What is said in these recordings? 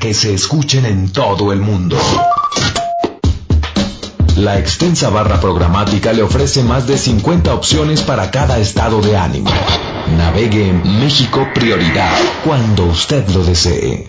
que se escuchen en todo el mundo. La extensa barra programática le ofrece más de 50 opciones para cada estado de ánimo. Navegue en México Prioridad cuando usted lo desee.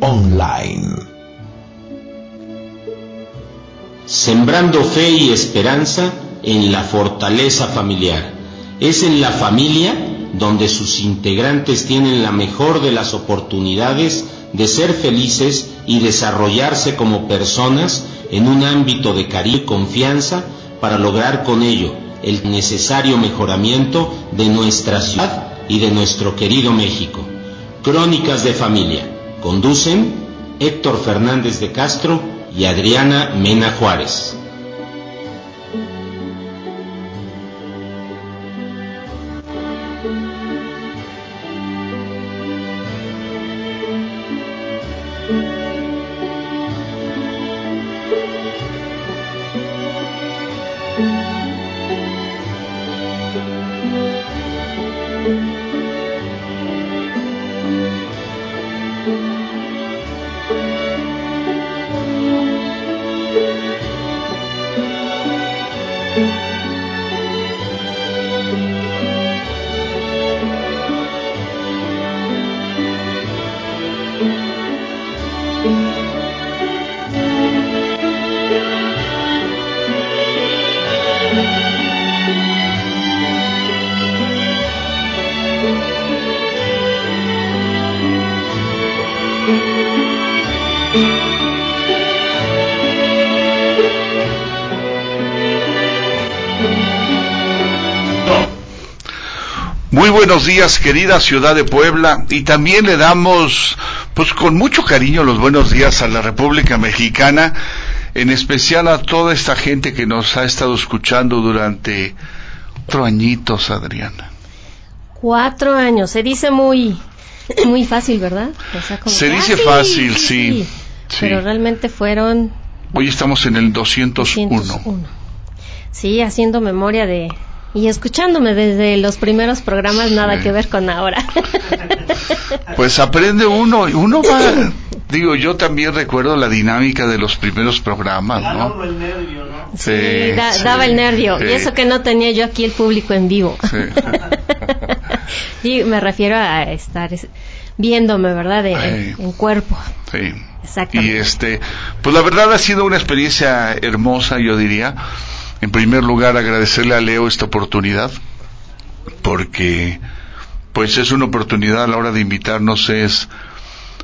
online. Sembrando fe y esperanza en la fortaleza familiar. Es en la familia donde sus integrantes tienen la mejor de las oportunidades de ser felices y desarrollarse como personas en un ámbito de cariño y confianza para lograr con ello el necesario mejoramiento de nuestra ciudad y de nuestro querido México. Crónicas de Familia. Conducen Héctor Fernández de Castro y Adriana Mena Juárez. Buenos días, querida ciudad de Puebla, y también le damos, pues con mucho cariño, los buenos días a la República Mexicana, en especial a toda esta gente que nos ha estado escuchando durante cuatro añitos, Adriana. Cuatro años, se dice muy, muy fácil, ¿verdad? O sea, como Se dice ah, sí, fácil, sí, sí. Pero realmente fueron Hoy estamos en el 201. 201. Sí, haciendo memoria de... Y escuchándome desde los primeros programas, nada Sí. que ver con ahora. Pues aprende uno, y uno va, digo, yo también recuerdo la dinámica de los primeros programas, ¿no? Sí, da- sí, daba el nervio. sí. Y eso que no tenía yo aquí el público en vivo. Sí. Sí, me refiero a estar es- viéndome, ¿verdad? De- en cuerpo. Sí. Exactamente. Y este, pues la verdad ha sido una experiencia hermosa, yo diría. En primer lugar, agradecerle a Leo esta oportunidad, porque pues es una oportunidad a la hora de invitarnos, es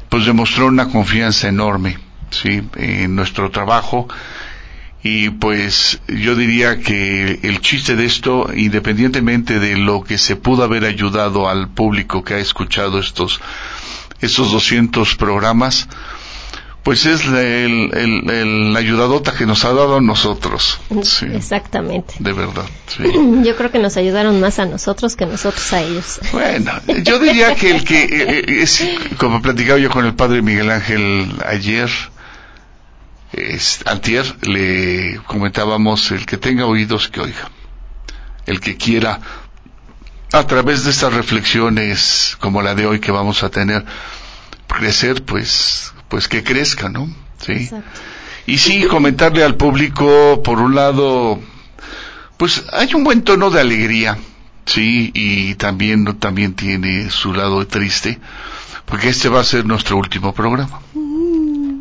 pues demostró una confianza enorme, sí, en nuestro trabajo. Y pues yo diría que el chiste de esto, independientemente de lo que se pudo haber ayudado al público que ha escuchado estos, estos 200 programas, pues es la, el, el- ayudadota que nos ha dado a nosotros. Sí, Exactamente. de verdad. sí. Yo creo que nos ayudaron más a nosotros que nosotros a ellos. Bueno, yo diría que el que eh, eh, es, como platicaba yo con el padre Miguel Ángel ayer, es, antier, le comentábamos el que tenga oídos que oiga, el que quiera a través de estas reflexiones como la de hoy que vamos a tener crecer, pues, pues que crezca, ¿no? Sí. Exacto. Y sí, comentarle al público, por un lado, pues hay un buen tono de alegría, sí, y también, también tiene su lado triste, porque este va a ser nuestro último programa.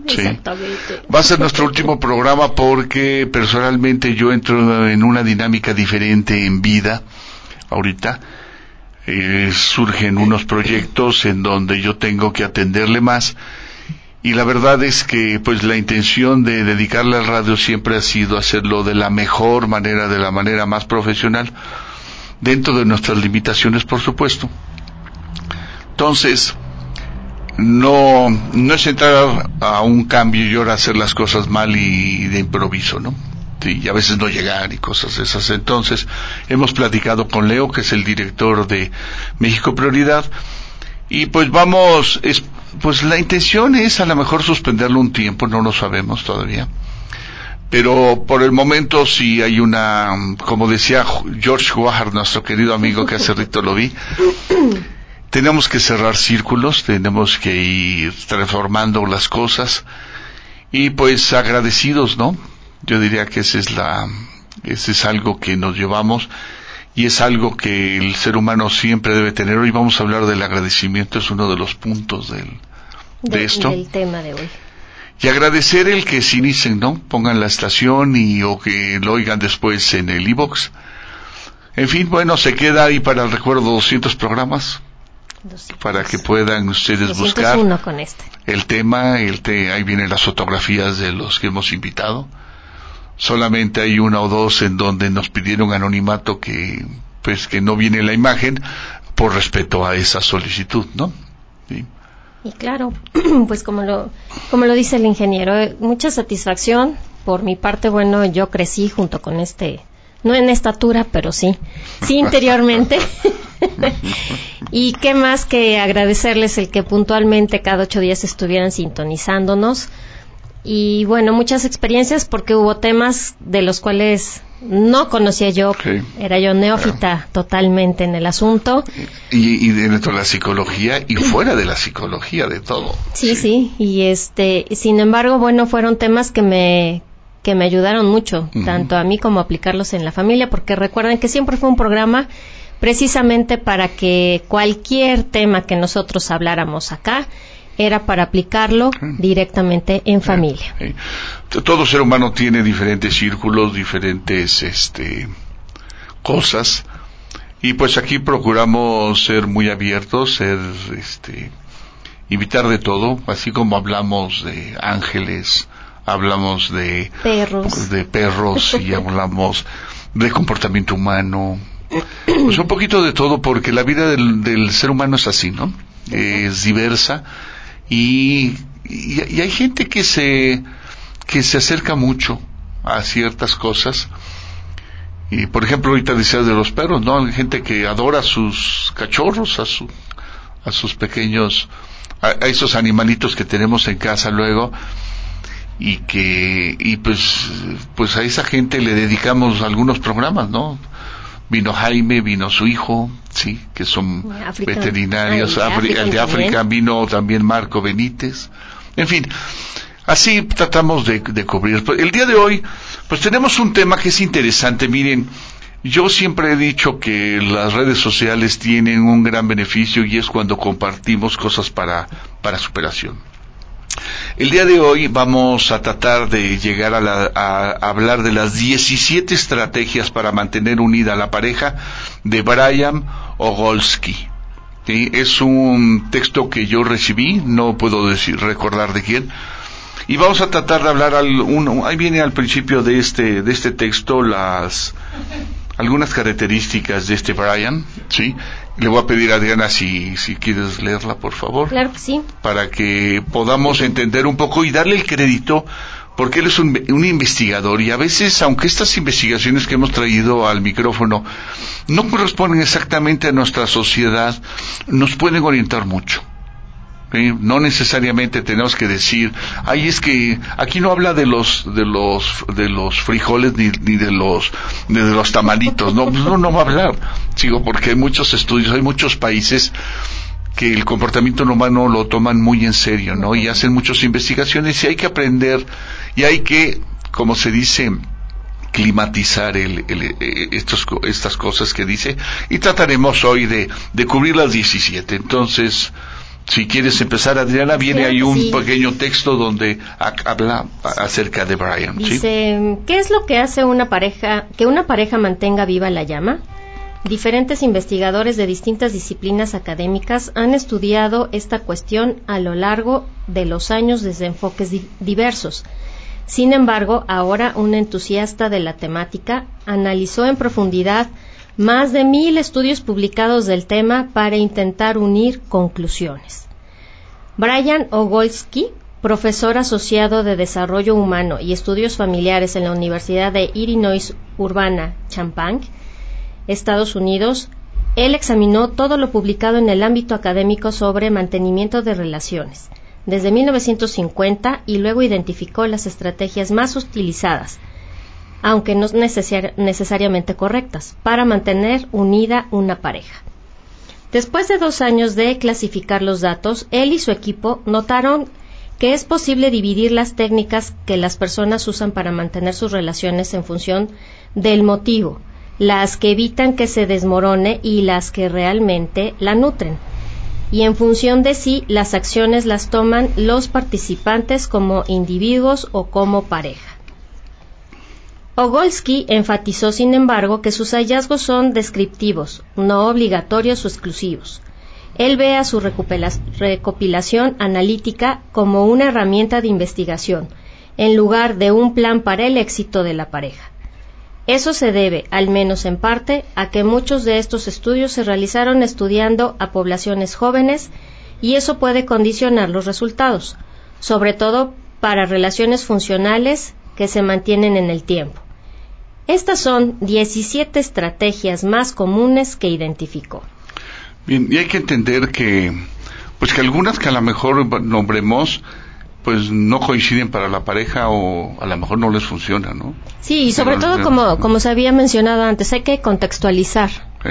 Sí. Exactamente. Va a ser nuestro último programa porque personalmente yo entro en una dinámica diferente en vida ahorita. Eh, surgen unos proyectos en donde yo tengo que atenderle más y la verdad es que pues la intención de dedicarle al radio siempre ha sido hacerlo de la mejor manera, de la manera más profesional, dentro de nuestras limitaciones por supuesto. Entonces, no, no es entrar a un cambio y ahora hacer las cosas mal y de improviso, ¿no? y a veces no llegar y cosas esas. Entonces, hemos platicado con Leo, que es el director de México Prioridad, y pues vamos, pues la intención es a lo mejor suspenderlo un tiempo, no lo sabemos todavía. Pero por el momento si hay una, como decía George Guajar, nuestro querido amigo que hace rito lo vi, tenemos que cerrar círculos, tenemos que ir transformando las cosas y pues agradecidos, ¿no? Yo diría que ese es la, ese es algo que nos llevamos y es algo que el ser humano siempre debe tener. Hoy vamos a hablar del agradecimiento, es uno de los puntos del, de, esto. Del tema de hoy. Y agradecer el que se inicien, ¿no? Pongan la estación y o que lo oigan después en el iBox. En fin, bueno, se queda ahí para el recuerdo 200 programas para que puedan ustedes buscar con este. el tema, el te, ahí vienen las fotografías de los que hemos invitado solamente hay una o dos en donde nos pidieron anonimato que pues que no viene la imagen por respeto a esa solicitud, ¿no? Y claro, pues como lo como lo dice el ingeniero, eh, mucha satisfacción por mi parte, bueno, yo crecí junto con este no en estatura, pero sí, sí interiormente. y qué más que agradecerles el que puntualmente cada ocho días estuvieran sintonizándonos y bueno, muchas experiencias porque hubo temas de los cuales no conocía yo, era yo neófita totalmente en el asunto. Y, y, dentro de la psicología y fuera de la psicología, de todo. Sí, sí, y este, sin embargo, bueno, fueron temas que me que me ayudaron mucho, tanto a mí como a aplicarlos en la familia, porque recuerden que siempre fue un programa precisamente para que cualquier tema que nosotros habláramos acá era para aplicarlo directamente en familia. Todo ser humano tiene diferentes círculos, diferentes este, cosas, y pues aquí procuramos ser muy abiertos, ser, este, invitar de todo, así como hablamos de ángeles, hablamos de perros, de perros y hablamos de comportamiento humano, pues un poquito de todo, porque la vida del, del ser humano es así, ¿no? Es diversa y, y, hay gente que se, que se acerca mucho a ciertas cosas. Y por ejemplo, ahorita decías de los perros, ¿no? Hay gente que adora a sus cachorros, a, su, a sus pequeños, a, esos animalitos que tenemos en casa luego y que y pues pues a esa gente le dedicamos algunos programas, ¿no? Vino Jaime, vino su hijo, sí, que son veterinarios, el de África vino también Marco Benítez, en fin, así tratamos de, de cubrir. El día de hoy, pues tenemos un tema que es interesante, miren, yo siempre he dicho que las redes sociales tienen un gran beneficio y es cuando compartimos cosas para, para superación. El día de hoy vamos a tratar de llegar a, hablar de las 17 estrategias para mantener unida a la pareja de Brian Ogolsky. Es un texto que yo recibí, no puedo decir, recordar de quién, y vamos a tratar de hablar al, ahí viene al principio de este de este texto las algunas características de este Brian, ¿sí? Le voy a pedir a Adriana si, si quieres leerla, por favor. Claro que sí. Para que podamos entender un poco y darle el crédito, porque él es un, un investigador y a veces, aunque estas investigaciones que hemos traído al micrófono no corresponden exactamente a nuestra sociedad, nos pueden orientar mucho. No necesariamente tenemos que decir, ay, es que aquí no habla de los de los de los frijoles ni, ni de los de los tamalitos, no, no, no va a hablar, sigo porque hay muchos estudios, hay muchos países que el comportamiento humano lo toman muy en serio, ¿no? Y hacen muchas investigaciones y hay que aprender y hay que, como se dice, climatizar el, el, eh, estos, estas cosas que dice y trataremos hoy de, de cubrir las 17. Entonces, si quieres empezar, Adriana, viene ahí un pequeño texto donde habla acerca de Brian. Dice, ¿qué es lo que hace una pareja, que una pareja mantenga viva la llama? Diferentes investigadores de distintas disciplinas académicas han estudiado esta cuestión a lo largo de los años desde enfoques diversos. Sin embargo, ahora un entusiasta de la temática analizó en profundidad más de mil estudios publicados del tema para intentar unir conclusiones. Brian Ogolsky, profesor asociado de Desarrollo Humano y Estudios Familiares en la Universidad de Illinois Urbana, Champaign, Estados Unidos, él examinó todo lo publicado en el ámbito académico sobre mantenimiento de relaciones desde 1950 y luego identificó las estrategias más utilizadas, aunque no necesariamente correctas, para mantener unida una pareja. Después de dos años de clasificar los datos, él y su equipo notaron que es posible dividir las técnicas que las personas usan para mantener sus relaciones en función del motivo, las que evitan que se desmorone y las que realmente la nutren. Y en función de sí, las acciones las toman los participantes como individuos o como pareja. Ogolsky enfatizó, sin embargo, que sus hallazgos son descriptivos, no obligatorios o exclusivos. Él ve a su recopilación analítica como una herramienta de investigación, en lugar de un plan para el éxito de la pareja. Eso se debe, al menos en parte, a que muchos de estos estudios se realizaron estudiando a poblaciones jóvenes y eso puede condicionar los resultados, sobre todo para relaciones funcionales que se mantienen en el tiempo. Estas son 17 estrategias más comunes que identificó. Bien, y hay que entender que, pues que algunas que a lo mejor nombremos, pues no coinciden para la pareja o a lo mejor no les funciona, ¿no? Sí, y sobre todo como, como se había mencionado antes, hay que contextualizar,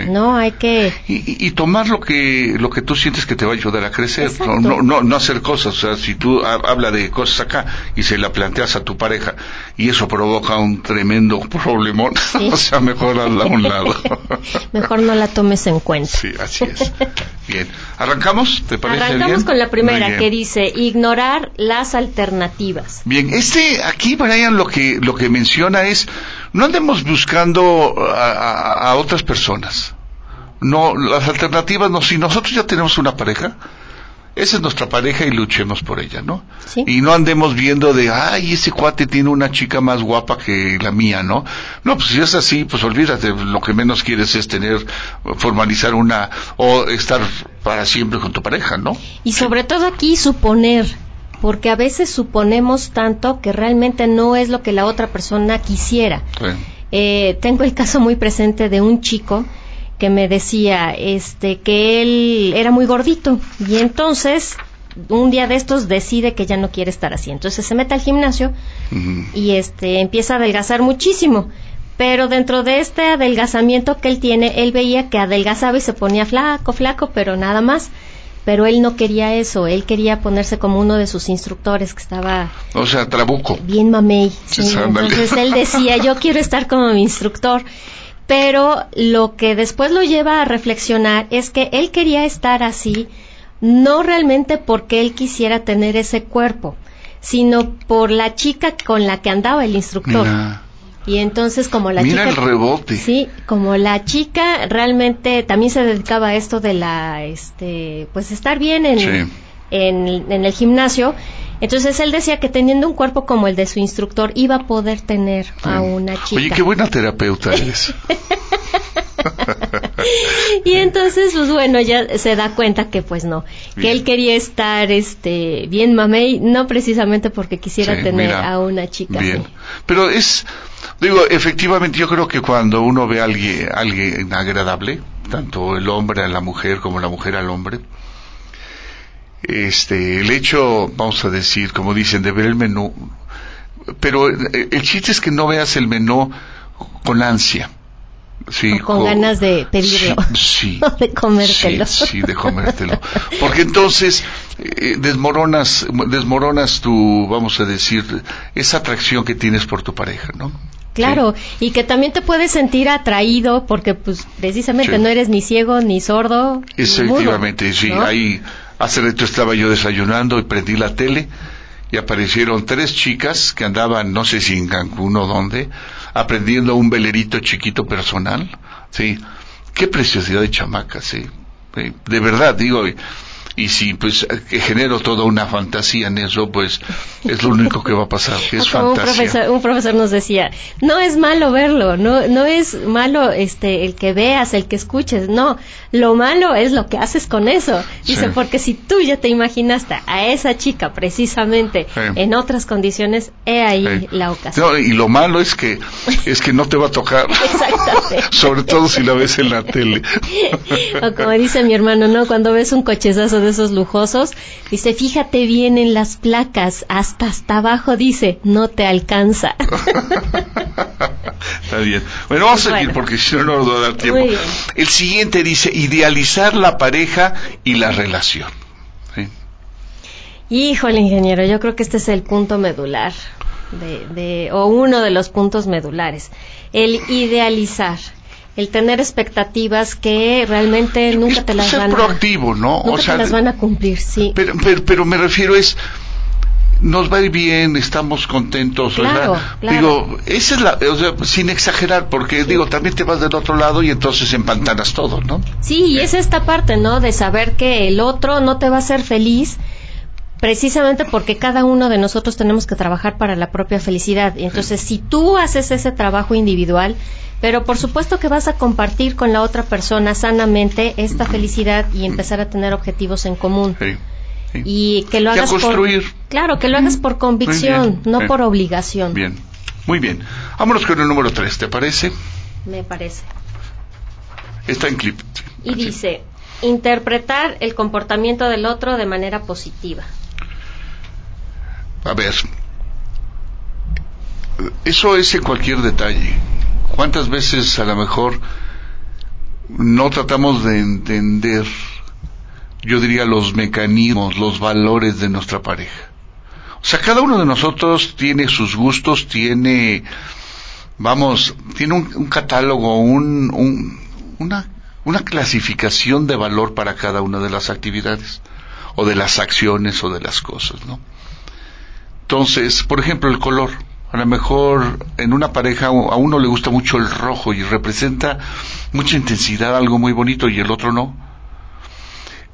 ¿no? Hay que... Y, tomar lo que, lo que tú sientes que te va a ayudar a crecer, no, no, no, hacer cosas, o sea, si tú hablas de cosas acá y se la planteas a tu pareja y eso provoca un tremendo problemón, o sea, mejor hazla a un lado. mejor no la tomes en cuenta. Sí, así es. Bien, ¿arrancamos? ¿Te parece Arrancamos con la primera que dice ignorar las alternativas. Bien, este, aquí Brian lo que, lo que menciona es, no andemos buscando a, otras personas. No, las alternativas no, si nosotros ya tenemos una pareja, esa es nuestra pareja y luchemos por ella, ¿no? Y no andemos viendo de, ay, ese cuate tiene una chica más guapa que la mía, ¿no? No, pues si es así, pues olvídate, lo que menos quieres es tener, formalizar una, o estar para siempre con tu pareja, ¿no? Y sobre todo aquí suponer, porque a veces suponemos tanto que realmente no es lo que la otra persona quisiera. Eh, tengo el caso muy presente de un chico que me decía este que él era muy gordito y entonces un día de estos decide que ya no quiere estar así. Entonces se mete al gimnasio y este empieza a adelgazar muchísimo. Pero dentro de este adelgazamiento que él tiene, él veía que adelgazaba y se ponía flaco, flaco, pero nada más pero él no quería eso, él quería ponerse como uno de sus instructores que estaba... O sea, trabuco. Bien mamey. Entonces él decía, yo quiero estar como mi instructor. Pero lo que después lo lleva a reflexionar es que él quería estar así, no realmente porque él quisiera tener ese cuerpo, sino por la chica con la que andaba el instructor. Y entonces como la Mira chica... el rebote. Sí, como la chica realmente también se dedicaba a esto de la, este, pues estar bien en, en, el gimnasio. Entonces él decía que teniendo un cuerpo como el de su instructor iba a poder tener a una chica. Oye, qué buena terapeuta eres. y entonces, pues bueno, ya se da cuenta que pues no, que él quería estar este bien mamey, no precisamente porque quisiera tener a una chica. Bien. Pero es, digo, efectivamente yo creo que cuando uno ve a alguien, alguien agradable, tanto el hombre a la mujer como la mujer al hombre, este, el hecho, vamos a decir, como dicen, de ver el menú, pero el chiste es que no veas el menú con ansia con, ganas de pedirlo. Sí, de comértelo. Sí, de comértelo. Porque entonces eh, desmoronas, desmoronas tu, vamos a decir, esa atracción que tienes por tu pareja, ¿no? Claro, y que también te puedes sentir atraído porque pues precisamente no eres ni ciego ni sordo. Efectivamente, sí. Ahí hace rato estaba yo desayunando y prendí la tele y aparecieron tres chicas que andaban, no sé si en Cancún o dónde, aprendiendo un velerito chiquito personal, sí. Qué preciosidad de chamacas, sí. De verdad, digo, y si pues que genero toda una fantasía en eso, pues es lo único que va a pasar, que es Como un profesor, un profesor nos decía, no es malo verlo, no, no es malo este el que veas, el que escuches, no, lo malo es lo que haces con eso. Dice, Sí. porque si tú ya te imaginaste a esa chica precisamente Sí. en otras condiciones, he ahí Sí. la ocasión. No, y lo malo es que es que no te va a tocar. Exactamente. Sobre todo si la ves en la tele. O como dice mi hermano, ¿no? Cuando ves un cochezazo de esos lujosos, dice, fíjate bien en las placas, hasta hasta abajo dice, no te alcanza. Está bien. Bueno, vamos a Bueno. seguir porque si no, no nos va a dar tiempo. El siguiente dice idealizar la pareja y la relación. ¿Sí? Híjole, ingeniero, yo creo que este es el punto medular, de, de- o uno de los puntos medulares. El idealizar, el tener expectativas que realmente nunca te las ser van a... proactivo, ¿no? Nunca o sea, te las van a cumplir, sí. pero, pero, pero me refiero es nos va a ir bien, estamos contentos, Claro, ¿verdad? claro. Digo, esa es la, o sea, sin exagerar, porque digo, también te vas del otro lado y entonces empantanas todo, ¿no? Sí, y es esta parte, ¿no? De saber que el otro no te va a hacer feliz precisamente porque cada uno de nosotros tenemos que trabajar para la propia felicidad. Y entonces, si tú haces ese trabajo individual, pero por supuesto que vas a compartir con la otra persona sanamente esta felicidad y empezar a tener objetivos en común. Sí, sí. Y que lo hagas construir. por claro, que lo hagas por convicción, bien, no por obligación, Bien, muy bien. Vámonos con el número 3, ¿te parece? me parece. Está en clip. Y dice, interpretar el comportamiento del otro de manera positiva. A ver, eso es en cualquier detalle. ¿Cuántas veces a lo mejor no tratamos de entender, yo diría, los mecanismos, los valores de nuestra pareja? O sea, cada uno de nosotros tiene sus gustos, tiene, vamos, tiene un, catálogo, un, un- una, una clasificación de valor para cada una de las actividades, o de las acciones, o de las cosas, ¿no? Entonces, por ejemplo, el color. A lo mejor en una pareja a uno le gusta mucho el rojo y representa mucha intensidad, algo muy bonito, y el otro no.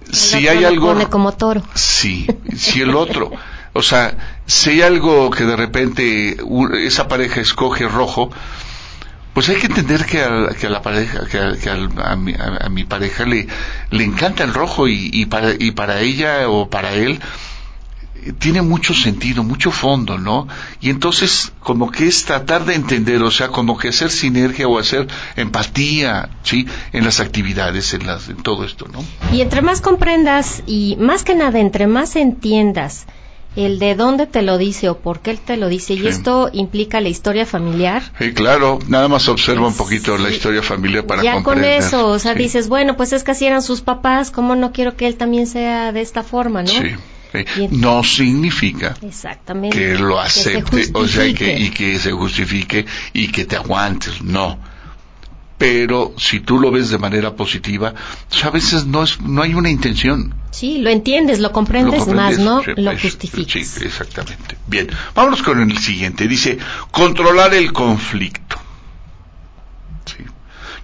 El Si otro hay lo algo... pone como toro. Sí, si el otro, o sea, si hay algo que de repente esa pareja escoge rojo, pues hay que entender que a, que a la pareja, que, a, que al- a mi, a- a mi pareja le, le encanta el rojo y, y para, y para ella o para él tiene mucho sentido, mucho fondo, ¿no? Y entonces como que es tratar de entender, o sea, como que hacer sinergia o hacer empatía, ¿sí? En las actividades, en, las, en todo esto, ¿no? Y entre más comprendas y más que nada, entre más entiendas el de dónde te lo dice o por qué él te lo dice, y esto implica la historia familiar. Sí, claro, nada más observa un Sí. poquito la historia familiar para ya con eso, o sea, Sí, dices, bueno, pues es que así eran sus papás, ¿cómo no quiero que él también sea de esta forma, no? sí, No significa Exactamente. que lo acepte, o sea, y que, y que se justifique y que te aguantes, no. Pero si tú lo ves de manera positiva, pues a veces no es, no hay una intención. Sí, lo entiendes, lo Lo comprendes, más, ¿no? sí, lo justificas. Sí, exactamente. Bien, vámonos con el siguiente. Dice, controlar el conflicto. Sí.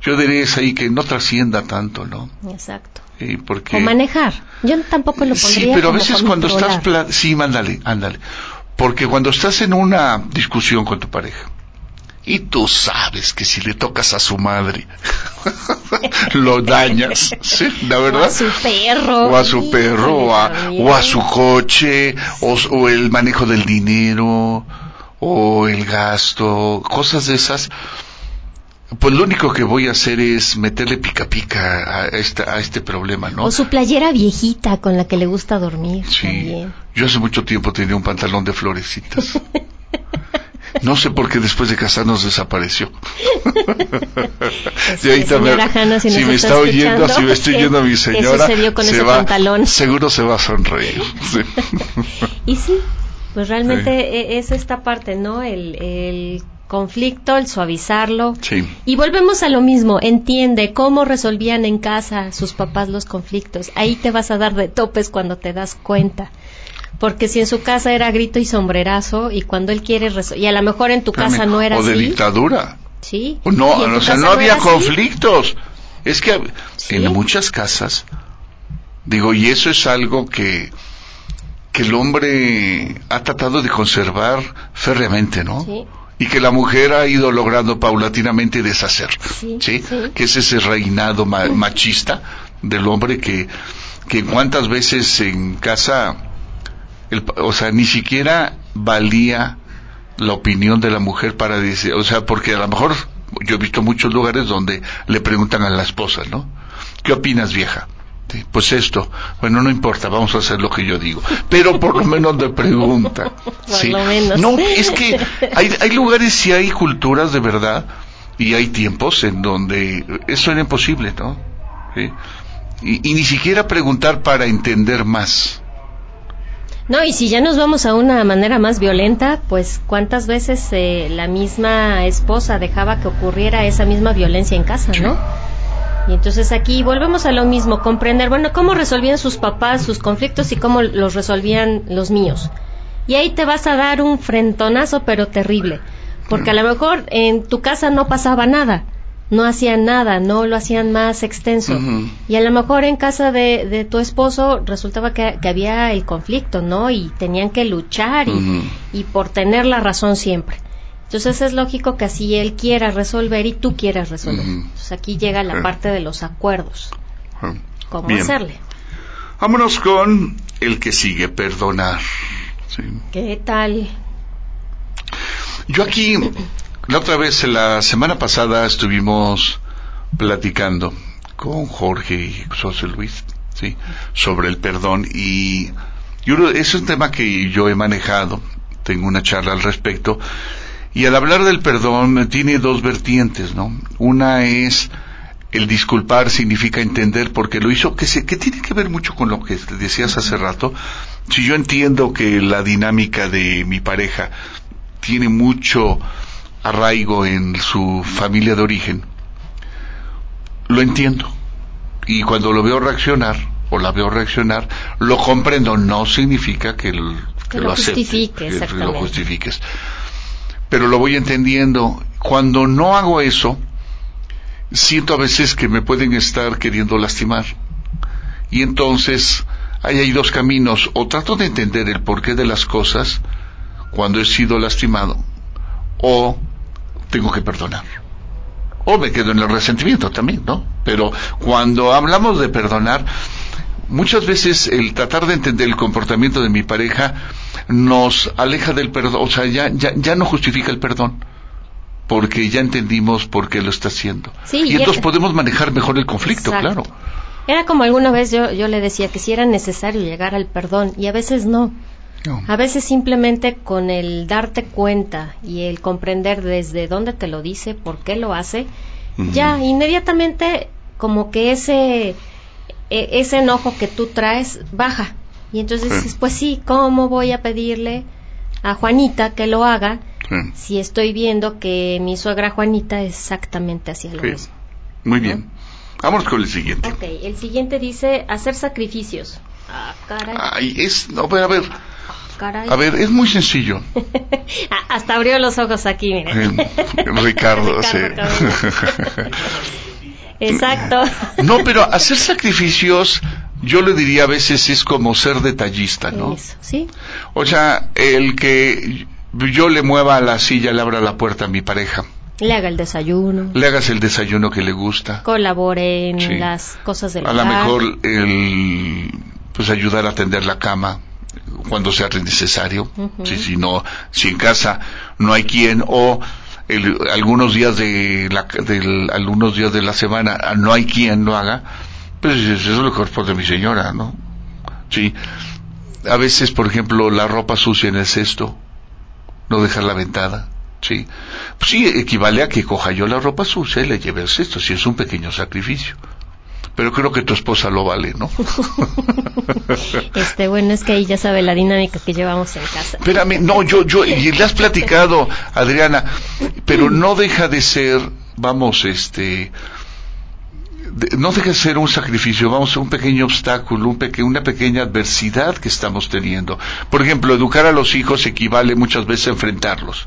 Yo diría es ahí que no trascienda tanto, ¿no? Exacto. Porque... O manejar. Yo tampoco lo pondría Sí, pero a veces cuando estás... Sí, mándale, ándale. Porque cuando estás en una discusión con tu pareja, y tú sabes que si le tocas a su madre, lo dañas, ¿sí? ¿La verdad? O a su perro. O a su perro, o a, o a su coche, o, o el manejo del dinero, o el gasto, cosas de esas. Pues lo único que voy a hacer es meterle pica pica a, esta, a este problema, ¿no? O su playera viejita con la que le gusta dormir Sí. también. Yo hace mucho tiempo tenía un pantalón de florecitas. No sé por qué después de casarnos desapareció. Señora Hanna, si, me está oyendo, si me estoy ¿qué- oyendo a mi ¿Qué señora, con se ese va- pantalón? seguro se va a sonreír. sí. Y sí, pues realmente e- es esta parte, ¿no? El, el conflicto, el suavizarlo. Sí. Y volvemos a lo mismo, entiende cómo resolvían en casa sus papás los conflictos. Ahí te vas a dar de topes cuando te das cuenta. Porque si en su casa era grito y sombrerazo y cuando él quiere y a lo mejor en tu casa no era o de así. dictadura. Sí. O No, o sea, no había así. conflictos. Es que Sí. en muchas casas Digo, y eso es algo que, que el hombre ha tratado de conservar férreamente, ¿no? Sí. Y que la mujer ha ido logrando paulatinamente deshacer, Sí, ¿sí? sí. Que es ese reinado ma- machista del hombre que, que cuántas veces en casa, el o sea, ni siquiera valía la opinión de la mujer para decir, o sea, porque a lo mejor yo he visto muchos lugares donde le preguntan a la esposa, ¿no? ¿Qué opinas, vieja? Sí, Pues esto, bueno, no importa, vamos a hacer lo que yo digo, pero por lo menos le pregunta. Por lo menos. No, es que hay, hay lugares y hay culturas de verdad y hay tiempos en donde eso era imposible, ¿no? Sí. Y, y ni siquiera preguntar para entender más. No, y si ya nos vamos a una manera más violenta, pues cuántas veces eh, la misma esposa dejaba que ocurriera esa misma violencia en casa, ¿no? Y entonces aquí volvemos a lo mismo, comprender, bueno, cómo resolvían sus papás sus conflictos y cómo los resolvían los míos. Y ahí te vas a dar un frentonazo, pero terrible, porque a lo mejor en tu casa no pasaba nada, no hacían nada, no lo hacían más extenso. Y a lo mejor en casa de, de tu esposo resultaba que, que había el conflicto, ¿no? Y tenían que luchar y por tener la razón siempre. Entonces es lógico que así él quiera resolver y tú quieras resolver. Ujú. Entonces aquí llega la parte de los acuerdos. ¿Cómo Bien. hacerle? Vámonos con el que sigue, perdonar. Sí. ¿Qué tal? Yo aquí, la otra vez, la semana pasada estuvimos platicando con Jorge y José Luis, ¿sí? Sobre el perdón y, y uno- es un tema que yo he manejado, tengo una charla al respecto, y al hablar del perdón tiene dos vertientes, ¿no? Una es el disculpar significa entender por qué lo hizo, que, se, que tiene que ver mucho con lo que decías hace rato. Si yo entiendo que la dinámica de mi pareja tiene mucho arraigo en su familia de origen, lo entiendo. Y cuando lo veo reaccionar, o la veo reaccionar, lo comprendo. No significa que, el- Que que lo acepte, justifique, que lo justifiques. Pero lo voy entendiendo. Cuando no hago eso, siento a veces que me pueden estar queriendo lastimar. Y entonces, ahí hay dos caminos. O trato de entender el porqué de las cosas cuando he sido lastimado, o tengo que perdonar. O me quedo en el resentimiento también, ¿no? Pero cuando hablamos de perdonar, muchas veces el tratar de entender el comportamiento de mi pareja nos aleja del perdón, o sea, ya, ya, ya no justifica el perdón, porque ya entendimos por qué lo está haciendo. Sí, y entonces era- podemos manejar mejor el conflicto, Exacto. claro. Era como alguna vez yo, yo le decía que si era necesario llegar al perdón y a veces no. No. A veces simplemente con el darte cuenta y el comprender desde dónde te lo dice, por qué lo hace, ya inmediatamente como que ese e- ese enojo que tú traes baja. Y entonces dices, pues sí, ¿cómo voy a pedirle a Juanita que lo haga si estoy viendo que mi suegra Juanita exactamente hacía lo mismo? Muy bien. Vámonos con el siguiente. Ok, el siguiente dice hacer sacrificios. Ah, caray, Ay, es, no, pero a ver, caray. a ver, es muy sencillo. Ah, Hasta abrió los ojos aquí. Eh, Ricardo, sí. Ricardo Exacto. No, pero hacer sacrificios, yo le diría a veces es como ser detallista, ¿no? Eso, ¿sí? O sea, el que yo le mueva la silla, le abra la puerta a mi pareja, Le haga el desayuno, le hagas el desayuno que le gusta, colabore en Sí. las cosas del a lo hogar. mejor el, pues ayudar a tender la cama cuando sea necesario, Ujú. si, si no, si en casa no hay quien o el- algunos días de la, del- algunos días de la semana ah, no hay quien lo haga, pues eso es lo que corresponde a mi señora, ¿no? Sí. A veces, por ejemplo, la ropa sucia en el cesto, no dejarla ventada, sí. Pues sí, equivale a que coja yo la ropa sucia y le lleve el cesto, si es un pequeño sacrificio. Pero creo que tu esposa lo vale, ¿no? Este, bueno, es que ahí ya sabe la dinámica que llevamos en casa. Espérame, no, yo, yo, y le has platicado, Adriana, pero no deja de ser, vamos, este, no deja de ser un sacrificio, vamos, un pequeño obstáculo, un peque- una pequeña adversidad que estamos teniendo. Por ejemplo, educar a los hijos equivale muchas veces a enfrentarlos.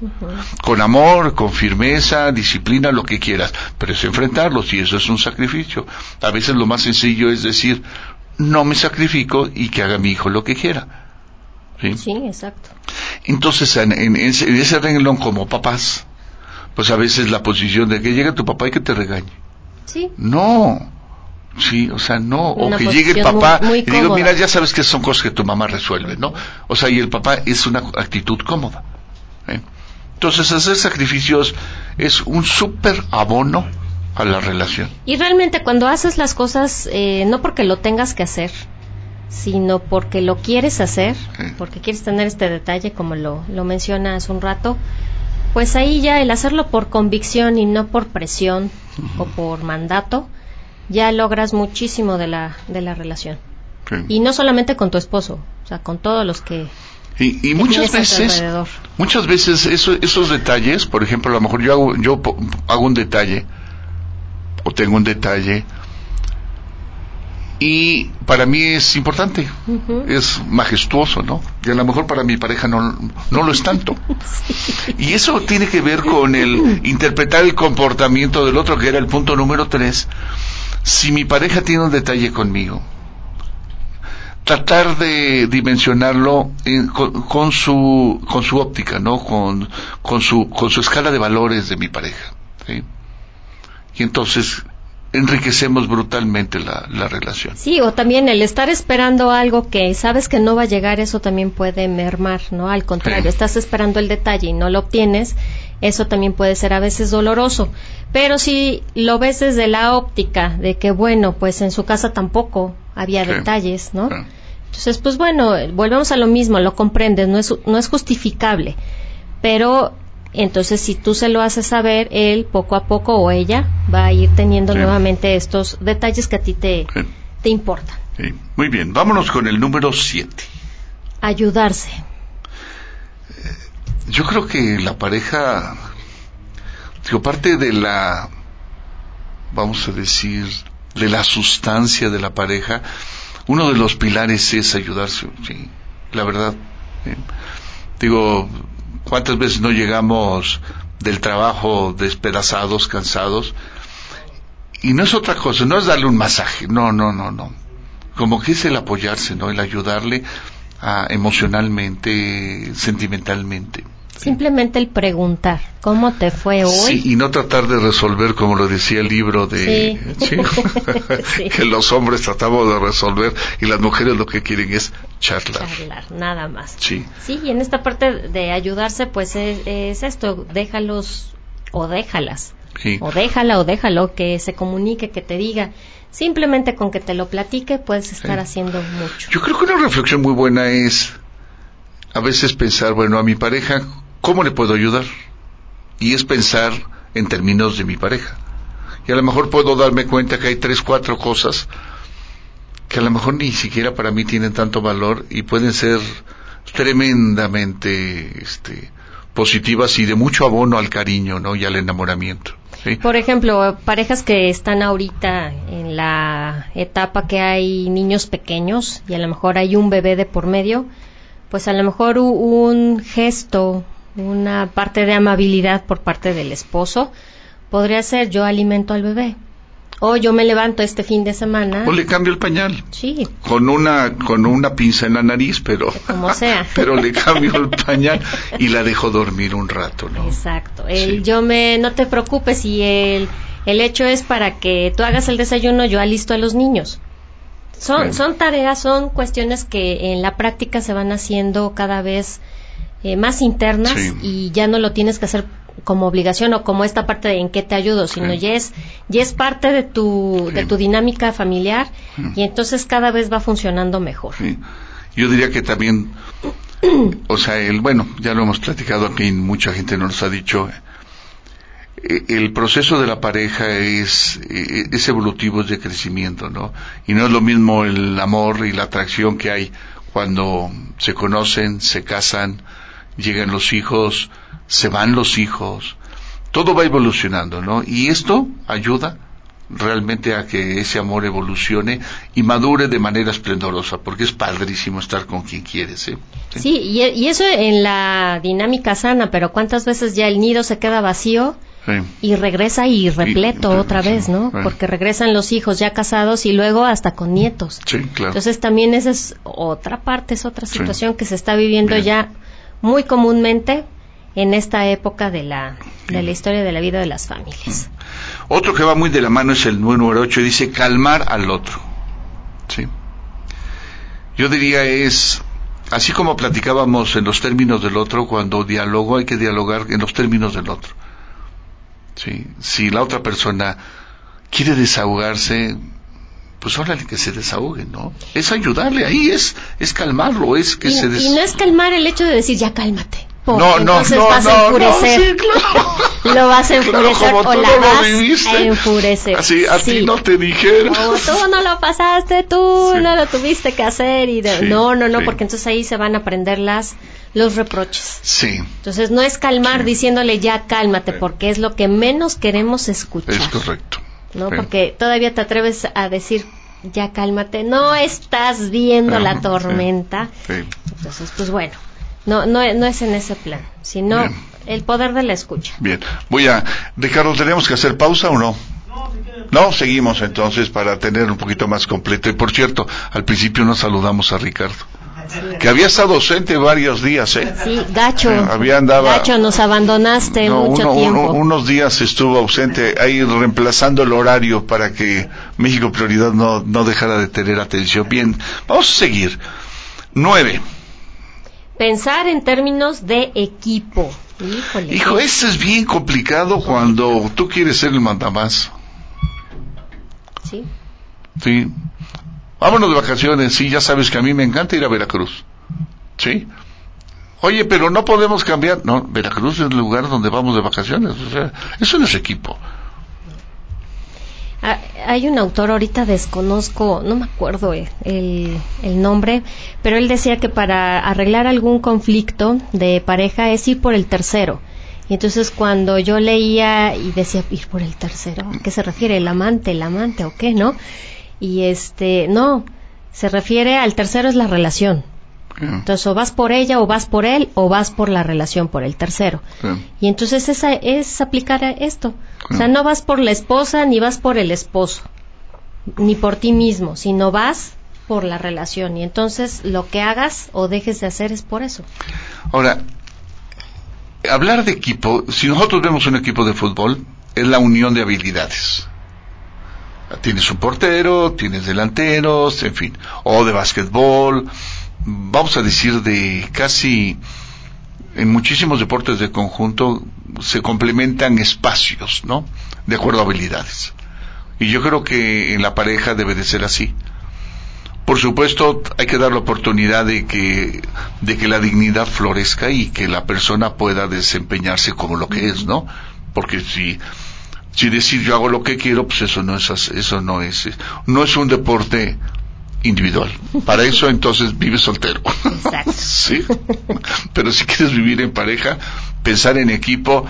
Con amor, con firmeza, disciplina, lo que quieras, pero es enfrentarlos y eso es un sacrificio. A veces lo más sencillo es decir, no me sacrifico y que haga mi hijo lo que quiera. ¿Sí? Sí, exacto. Entonces, en, en ese, en ese renglón como papás, pues a veces la posición de que llegue tu papá y que te regañe. Sí. No. Sí, o sea, no. O Una que llegue el papá muy- muy y digo, cómoda. mira, ya sabes que son cosas que tu mamá resuelve, ¿no? O sea, y el papá es una actitud cómoda. ¿eh? Entonces, hacer sacrificios es un súper abono a la relación. Y realmente cuando haces las cosas, eh, no porque lo tengas que hacer, sino porque lo quieres hacer, porque quieres tener este detalle, como lo, lo menciona hace un rato, pues ahí ya el hacerlo por convicción y no por presión o por mandato, ya logras muchísimo de la, de la relación. Sí. Y no solamente con tu esposo, o sea, con todos los que... Y, muchas veces, alrededor. muchas veces eso- esos detalles, por ejemplo, a lo mejor yo hago, yo hago un detalle o tengo un detalle y para mí es importante, es majestuoso, ¿no? Y a lo mejor para mi pareja no, no lo es tanto. Y eso tiene que ver con el interpretar el comportamiento del otro, que era el punto número tres. Si mi pareja tiene un detalle conmigo, tratar de dimensionarlo en- con, con su con su óptica, ¿no? Con, con su con su escala de valores de mi pareja, ¿sí? Y entonces enriquecemos brutalmente la, la relación. Sí, o también el estar esperando algo que sabes que no va a llegar, eso también puede mermar, ¿no? Al contrario, Sí. estás esperando el detalle y no lo obtienes, eso también puede ser a veces doloroso. Pero si lo ves desde la óptica de que, bueno, pues en su casa tampoco había Sí. detalles, ¿no? Sí. Entonces, pues bueno, volvemos a lo mismo, lo comprendes, no es, no es justificable. Pero entonces si tú se lo haces saber, él poco a poco o ella va a ir teniendo Sí. nuevamente estos detalles que a ti te, Sí, te importan. sí. Muy bien, vámonos con el número siete. Ayudarse. Yo creo que la pareja, digo, parte de la, vamos a decir, de la sustancia de la pareja, uno de los pilares es ayudarse, sí, la verdad. sí. Digo, ¿cuántas veces no llegamos del trabajo despedazados, cansados? Y no es otra cosa, no es darle un masaje, no, no, no, no. Como que es el apoyarse, ¿no? El ayudarle emocionalmente, sentimentalmente. Simplemente el preguntar, ¿cómo te fue hoy? Sí, y no tratar de resolver como lo decía el libro de Sí. sí, Sí. que los hombres tratamos de resolver y las mujeres lo que quieren es charlar. Charlar, nada más. Sí, Sí, y en esta parte de ayudarse, pues es, es esto, déjalos o déjalas. sí. O déjala o déjalo, que se comunique, que te diga. Simplemente con que te lo platique puedes estar haciendo mucho. Yo creo que una reflexión muy buena es a veces pensar, bueno, a mi pareja, ¿cómo le puedo ayudar? Y es pensar en términos de mi pareja. Y a lo mejor puedo darme cuenta que hay tres, cuatro cosas que a lo mejor ni siquiera para mí tienen tanto valor y pueden ser tremendamente este, positivas y de mucho abono al cariño ¿no? y al enamoramiento. Por ejemplo, parejas que están ahorita en la etapa que hay niños pequeños y a lo mejor hay un bebé de por medio, pues a lo mejor un gesto, una parte de amabilidad por parte del esposo podría ser yo alimento al bebé o yo me levanto este fin de semana. O le cambio el pañal. Sí, con una con una pinza en la nariz, pero Como sea. pero le cambio el pañal y la dejo dormir un rato, ¿no? Exacto. El Sí. yo me no te preocupes y el el hecho es para que tú hagas el desayuno, yo alisto a los niños. Son son tareas, son cuestiones que en la práctica se van haciendo cada vez eh, más internas Sí. y ya no lo tienes que hacer como obligación o como esta parte de en qué te ayudo, sino Sí. ya es ya es parte de tu Sí. de tu dinámica familiar y entonces cada vez va funcionando mejor. Yo diría que también, o sea, el bueno, ya lo hemos platicado aquí, mucha gente nos ha dicho, eh, el proceso de la pareja es, eh, es evolutivo, es de crecimiento, ¿no? Y no es lo mismo el amor y la atracción que hay cuando se conocen, se casan, llegan los hijos, se van los hijos, todo va evolucionando, ¿no? Y esto ayuda realmente a que ese amor evolucione y madure de manera esplendorosa, porque es padrísimo estar con quien quieres, ¿eh? Sí. Sí, y, y eso en la dinámica sana, pero ¿cuántas veces ya el nido se queda vacío y regresa y repleto otra vez, ¿no? Porque regresan los hijos ya casados y luego hasta con nietos. Sí, claro. Entonces también esa es otra parte, es otra situación que se está viviendo ya muy comúnmente en esta época de la, de la historia de la vida de las familias. Otro que va muy de la mano es el número 8 y dice calmar al otro. Sí. Yo diría es, así como platicábamos en los términos del otro, cuando dialogo hay que dialogar en los términos del otro. Sí. Si la otra persona quiere desahogarse, pues órale que se desahogue, ¿no? Es ayudarle, ahí es, es calmarlo, es que se desahogue. Y no es calmar el hecho de decir, ya cálmate no, no, entonces no, vas a enfurecer. Lo vas a enfurecer o la vas a enfurecer. Así, a ti no te dijeron. O tú no lo pasaste, tú no lo tuviste que hacer. y No, no, no, porque entonces ahí se van a prender las los reproches. Sí. Entonces no es calmar diciéndole ya cálmate, porque es lo que menos queremos escuchar. Es correcto. ¿No? Porque todavía te atreves a decir ya cálmate, no estás viendo la tormenta. Entonces, pues bueno. No, no, no es en ese plan, sino el poder de la escucha. Bien, voy a... Ricardo, ¿tenemos que hacer pausa o no? No, seguimos entonces para tener un poquito más completo. Y por cierto, al principio nos saludamos a Ricardo. Que había estado ausente varios días, ¿eh? Sí, gacho. Eh, había andado. Gacho, nos abandonaste mucho tiempo. unos días estuvo ausente, ahí reemplazando el horario para que México Prioridad no, no dejara de tener atención. Bien, vamos a seguir. Nueve. Pensar en términos de equipo. Híjole. Hijo, eso es bien complicado cuando tú quieres ser el mandamás. Sí. Sí. Vámonos de vacaciones. Sí, ya sabes que a mí me encanta ir a Veracruz. Sí. Oye, pero no podemos cambiar. No, Veracruz es el lugar donde vamos de vacaciones. O sea, eso no es equipo. Ah, hay un autor, ahorita desconozco, no me acuerdo el, el, nombre, pero él decía que para arreglar algún conflicto de pareja es ir por el tercero. Y entonces cuando yo leía y decía ir por el tercero, ¿a qué se refiere? ¿El amante, el amante o qué, no? Y este, no, se refiere al tercero es la relación. Entonces, o vas por ella, o vas por él, o vas por la relación, por el tercero. Y entonces esa es aplicar esto. O sea, no vas por la esposa, ni vas por el esposo, ni por ti mismo, sino vas por la relación. Y entonces lo que hagas o dejes de hacer es por eso. Ahora, hablar de equipo, si nosotros vemos un equipo de fútbol, es la unión de habilidades. Tienes un portero, tienes delanteros, en fin, o de básquetbol, vamos a decir, de casi en muchísimos deportes de conjunto se complementan espacios, ¿no? De acuerdo a habilidades. Y yo creo que en la pareja debe de ser así. Por supuesto, hay que dar la oportunidad de que, de que la dignidad florezca y que la persona pueda desempeñarse como lo que es, ¿no? Porque si, si decir yo hago lo que quiero, pues eso no es, eso no es, no es un deporte individual. Para eso entonces vive soltero. Exacto. sí. Pero si quieres vivir en pareja, pensar en equipo,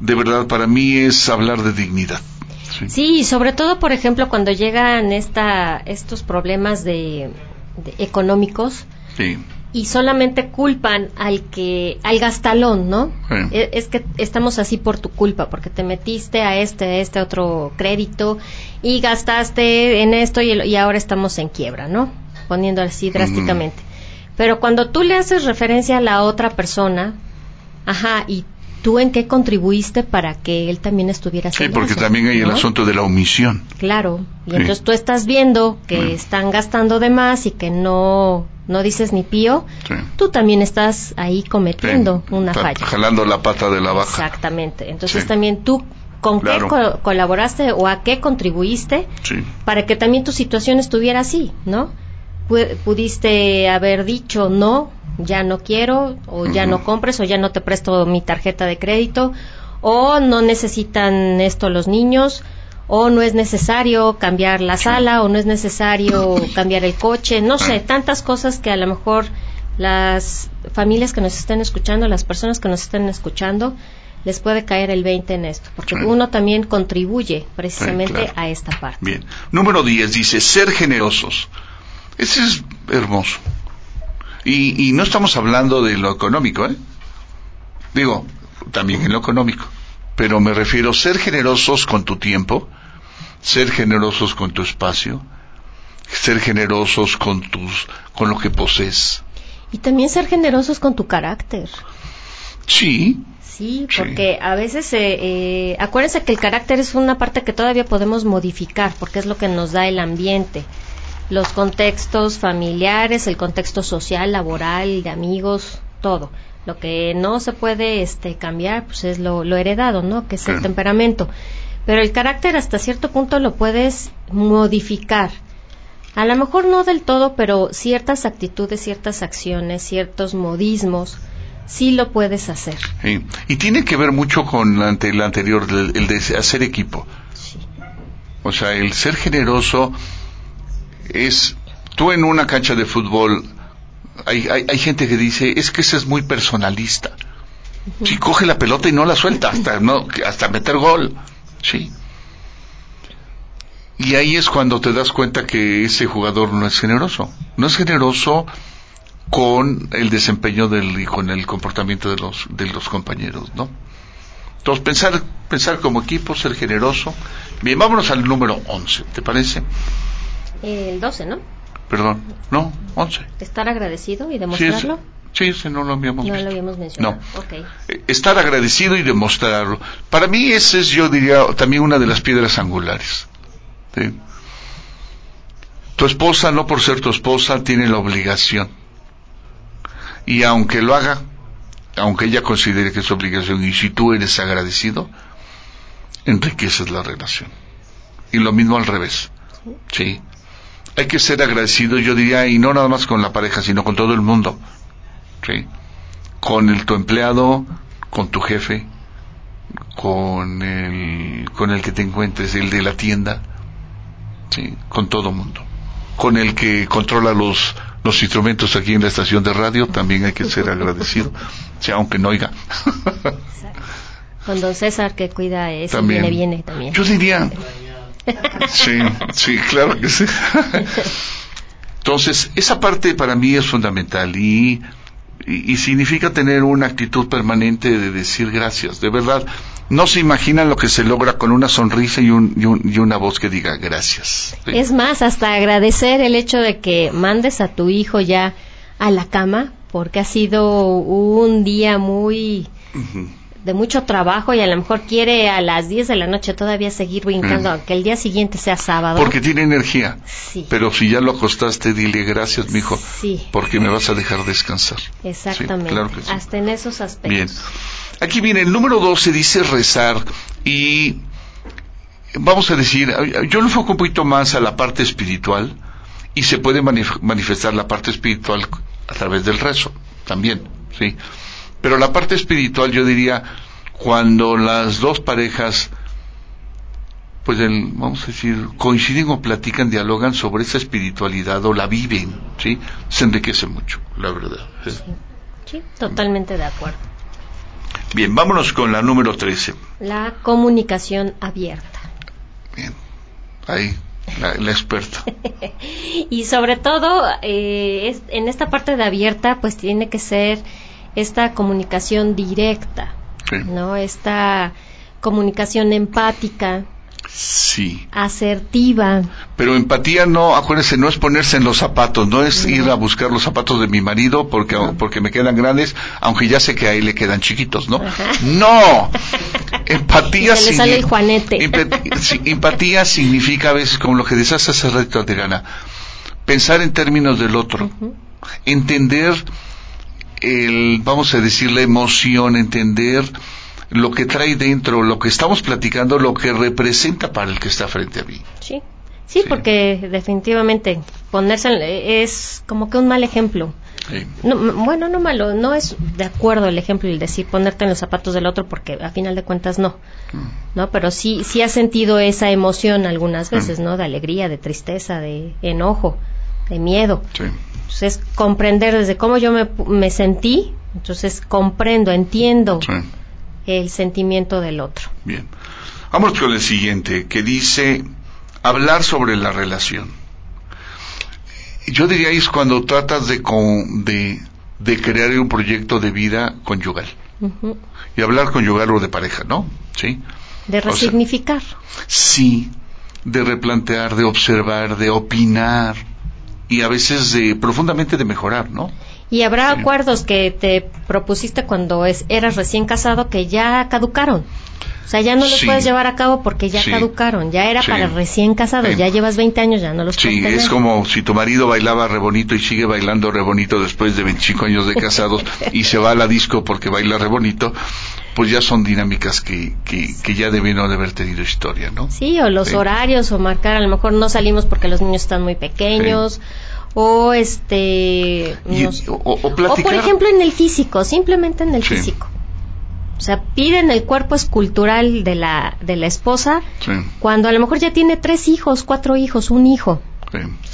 de verdad para mí es hablar de dignidad. Sí, sobre todo, por ejemplo, cuando llegan esta, estos problemas de, económicos. Sí y solamente culpan al que al gastalón, ¿no? E, es, que estamos así por tu culpa, porque te metiste a este, a este otro crédito y gastaste en esto y, ahora estamos en quiebra, ¿no? Poniendo así drásticamente. Pero cuando tú le haces referencia a la otra persona, ajá, y tú en qué contribuiste para que él también estuviera Sí, porque también hay el asunto de la omisión. Claro, y entonces tú estás viendo que están gastando de más y que no no dices ni pío, tú también estás ahí cometiendo una falla. Jalando la pata de la vaca. Exactamente. Entonces también tú con qué colaboraste o a qué contribuiste para que también tu situación estuviera así, ¿no? pudiste haber dicho no, ya no quiero, o ya no compres, o ya no te presto mi tarjeta de crédito, o no necesitan esto los niños, o no es necesario cambiar la sala o no es necesario cambiar el coche, no sé, tantas cosas que a lo mejor las familias que nos estén escuchando, las personas que nos estén escuchando, les puede caer el 20 en esto, porque uno también contribuye precisamente a esta parte. Bien. Número 10 dice, ser generosos. Ese es hermoso. Y, y no estamos hablando de lo económico, ¿eh? Digo, también en lo económico pero me refiero a ser generosos con tu tiempo, ser generosos con tu espacio, ser generosos con tus, con lo que posees. Y también ser generosos con tu carácter. Sí. Sí, porque a veces, eh, eh, acuérdense que el carácter es una parte que todavía podemos modificar, porque es lo que nos da el ambiente, los contextos familiares, el contexto social, laboral, de amigos, todo. Lo que no se puede este, cambiar, pues es lo, heredado, ¿no? Que es el temperamento. Pero el carácter hasta cierto punto lo puedes modificar. A lo mejor no del todo, pero ciertas actitudes, ciertas acciones, ciertos modismos, sí lo puedes hacer. Y tiene que ver mucho con la el anterior, el, de hacer equipo. O sea, el ser generoso es, tú en una cancha de fútbol, hay, hay, gente que dice, es que ese es muy personalista. Si coge la pelota y no la suelta hasta, no, hasta meter gol. Sí. Y ahí es cuando te das cuenta que ese jugador no es generoso. No es generoso con el desempeño del, y con el comportamiento de los, de los compañeros, ¿no? Entonces, pensar, pensar como equipo, ser generoso. Bien, vámonos al número 11, ¿te parece? El 12, ¿no? Perdón, no, 11. Estar agradecido y demostrarlo. Sí, sí, no lo habíamos No lo habíamos mencionado. No. Eh, estar agradecido y demostrarlo. Para mí ese es, yo diría, también una de las piedras angulares. Tu esposa, no por ser tu esposa, tiene la obligación y aunque lo haga, aunque ella considere que es obligación, y si tú eres agradecido, enriqueces la relación. Y lo mismo al revés. Sí. Hay que ser agradecido, yo diría, y no nada más con la pareja, sino con todo el mundo. Sí. Con el, tu empleado, con tu jefe, con el, con el que te encuentres, el de la tienda, sí, con todo el mundo. Con el que controla los, los instrumentos aquí en la estación de radio, también hay que ser agradecido, sea aunque no oiga. Con don César que cuida eso, viene, viene también. Yo diría, sí, sí, claro que sí. Entonces, esa parte para mí es fundamental y, y significa tener una actitud permanente de decir gracias, de verdad no se imaginan lo que se logra con una sonrisa y, un, y, una voz que diga gracias. Es más, hasta agradecer el hecho de que mandes a tu hijo ya a la cama, porque ha sido un día muy de mucho trabajo y a lo mejor quiere a las 10 de la noche todavía seguir brincando, aunque el día siguiente sea sábado. Porque tiene energía. Sí. Pero si ya lo acostaste, dile gracias, mijo, sí. porque me vas a dejar descansar. Exactamente. Hasta en esos aspectos. Bien. Aquí viene el número 12, dice rezar y vamos a decir, yo lo enfoco un poquito más a la parte espiritual y se puede manifestar la parte espiritual a través del rezo también, ¿sí? Pero la parte espiritual yo diría cuando las dos parejas pues el, vamos a decir, coinciden o platican, dialogan sobre esa espiritualidad o la viven, ¿sí? Se enriquece mucho, la verdad. sí totalmente de acuerdo. Bien, vámonos con la número 13. La comunicación abierta. Bien, ahí, la, experta. y sobre todo, eh, en esta parte de abierta, pues tiene que ser esta comunicación directa, ¿no? Esta comunicación empática, Sí. Asertiva. Pero empatía no, acuérdense, no es ponerse en los zapatos, no es ir a buscar los zapatos de mi marido porque, porque me quedan grandes, aunque ya sé que ahí le quedan chiquitos, ¿no? No. empatía se le sale el juanete. empatía significa a veces, como lo que decías hace rato, Adriana, pensar en términos del otro, entender el, vamos a decir, la emoción, entender lo que trae dentro, lo que estamos platicando, lo que representa para el que está frente a mí. Sí, sí, porque definitivamente ponerse es como que un mal ejemplo. bueno, no malo, no es de acuerdo el ejemplo el decir ponerte en los zapatos del otro porque a final de cuentas no, mm. no, pero sí, sí ha sentido esa emoción algunas veces, mm. ¿no? De alegría, de tristeza, de enojo, de miedo. Sí. Entonces comprender desde cómo yo me, me sentí, entonces comprendo, entiendo el sentimiento del otro. Bien. Vamos con el siguiente, que dice hablar sobre la relación. Yo diría es cuando tratas de, de crear un proyecto de vida conyugal. Y hablar conyugal o de pareja, ¿no? Sí. De resignificar. sí, de replantear, de observar, de opinar y a veces de profundamente de mejorar, ¿no? Y habrá acuerdos que te propusiste cuando es, eras recién casado que ya caducaron. O sea, ya no los puedes llevar a cabo porque ya caducaron. Ya era para recién casados. Ya llevas 20 años, ya no los puedes Sí, es como si tu marido bailaba re bonito y sigue bailando re bonito después de 25 años de casados y se va a la disco porque baila re bonito pues ya son dinámicas que, que, ya debieron de haber tenido historia, ¿no? Sí, o los horarios, o marcar, a lo mejor no salimos porque los niños están muy pequeños, o este... o, por ejemplo en el físico, simplemente en el físico. O sea, piden el cuerpo escultural de la, de la esposa cuando a lo mejor ya tiene tres hijos, cuatro hijos, un hijo.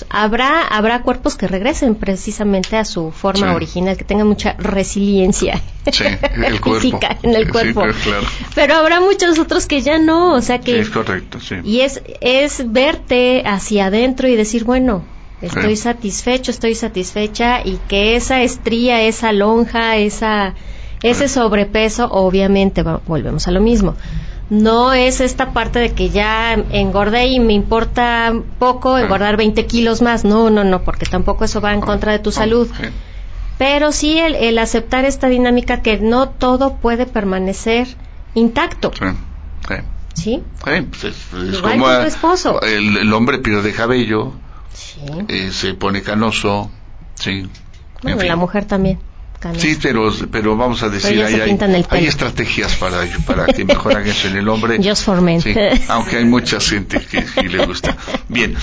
Habrá, habrá cuerpos que regresen precisamente a su forma original, que tengan mucha resiliencia física en el cuerpo. Pero habrá muchos otros que ya no, o sea que... es correcto, Y es, es verte hacia adentro y decir, bueno, estoy satisfecho, estoy satisfecha y que esa estría, esa lonja, esa ese sobrepeso, obviamente, volvemos a lo mismo. No es esta parte de que ya engordé y me importa poco engordar 20 kilos más. No, no, no, porque tampoco eso va en contra de tu salud. Pero sí el, aceptar esta dinámica que no todo puede permanecer intacto. Sí. ¿Sí? Pues es, como tu esposo. El, hombre pierde cabello, eh, se pone canoso, sí. Bueno, la mujer también. Sí, pero, pero vamos a decir, hay, hay, estrategias para, para que mejoren eso en el hombre. Just for men. aunque hay mucha gente que, le gusta. Bien,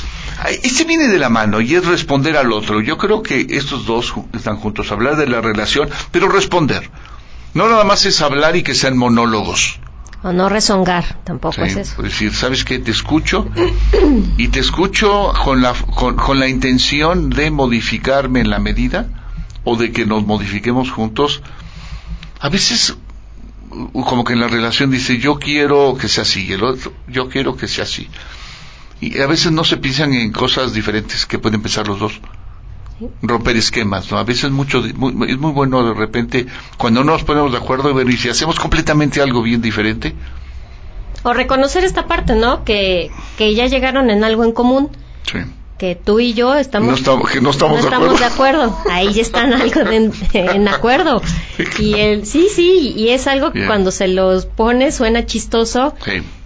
ese viene de la mano y es responder al otro. Yo creo que estos dos están juntos, hablar de la relación, pero responder. No nada más es hablar y que sean monólogos. O no rezongar, tampoco es eso. Es decir, ¿sabes qué? Te escucho y te escucho con la, con, con la intención de modificarme en la medida o de que nos modifiquemos juntos, a veces como que en la relación dice yo quiero que sea así, el otro yo quiero que sea así. Y a veces no se piensan en cosas diferentes que pueden pensar los dos. Romper esquemas, ¿no? A veces mucho, es muy bueno de repente cuando no nos ponemos de acuerdo y si hacemos completamente algo bien diferente. O reconocer esta parte, ¿no? Que, que ya llegaron en algo en común. Sí que tú y yo estamos, no estamos, no estamos, de, acuerdo. Ahí ya están algo en acuerdo. Y el, sí, sí, y es algo que cuando se los pone suena chistoso,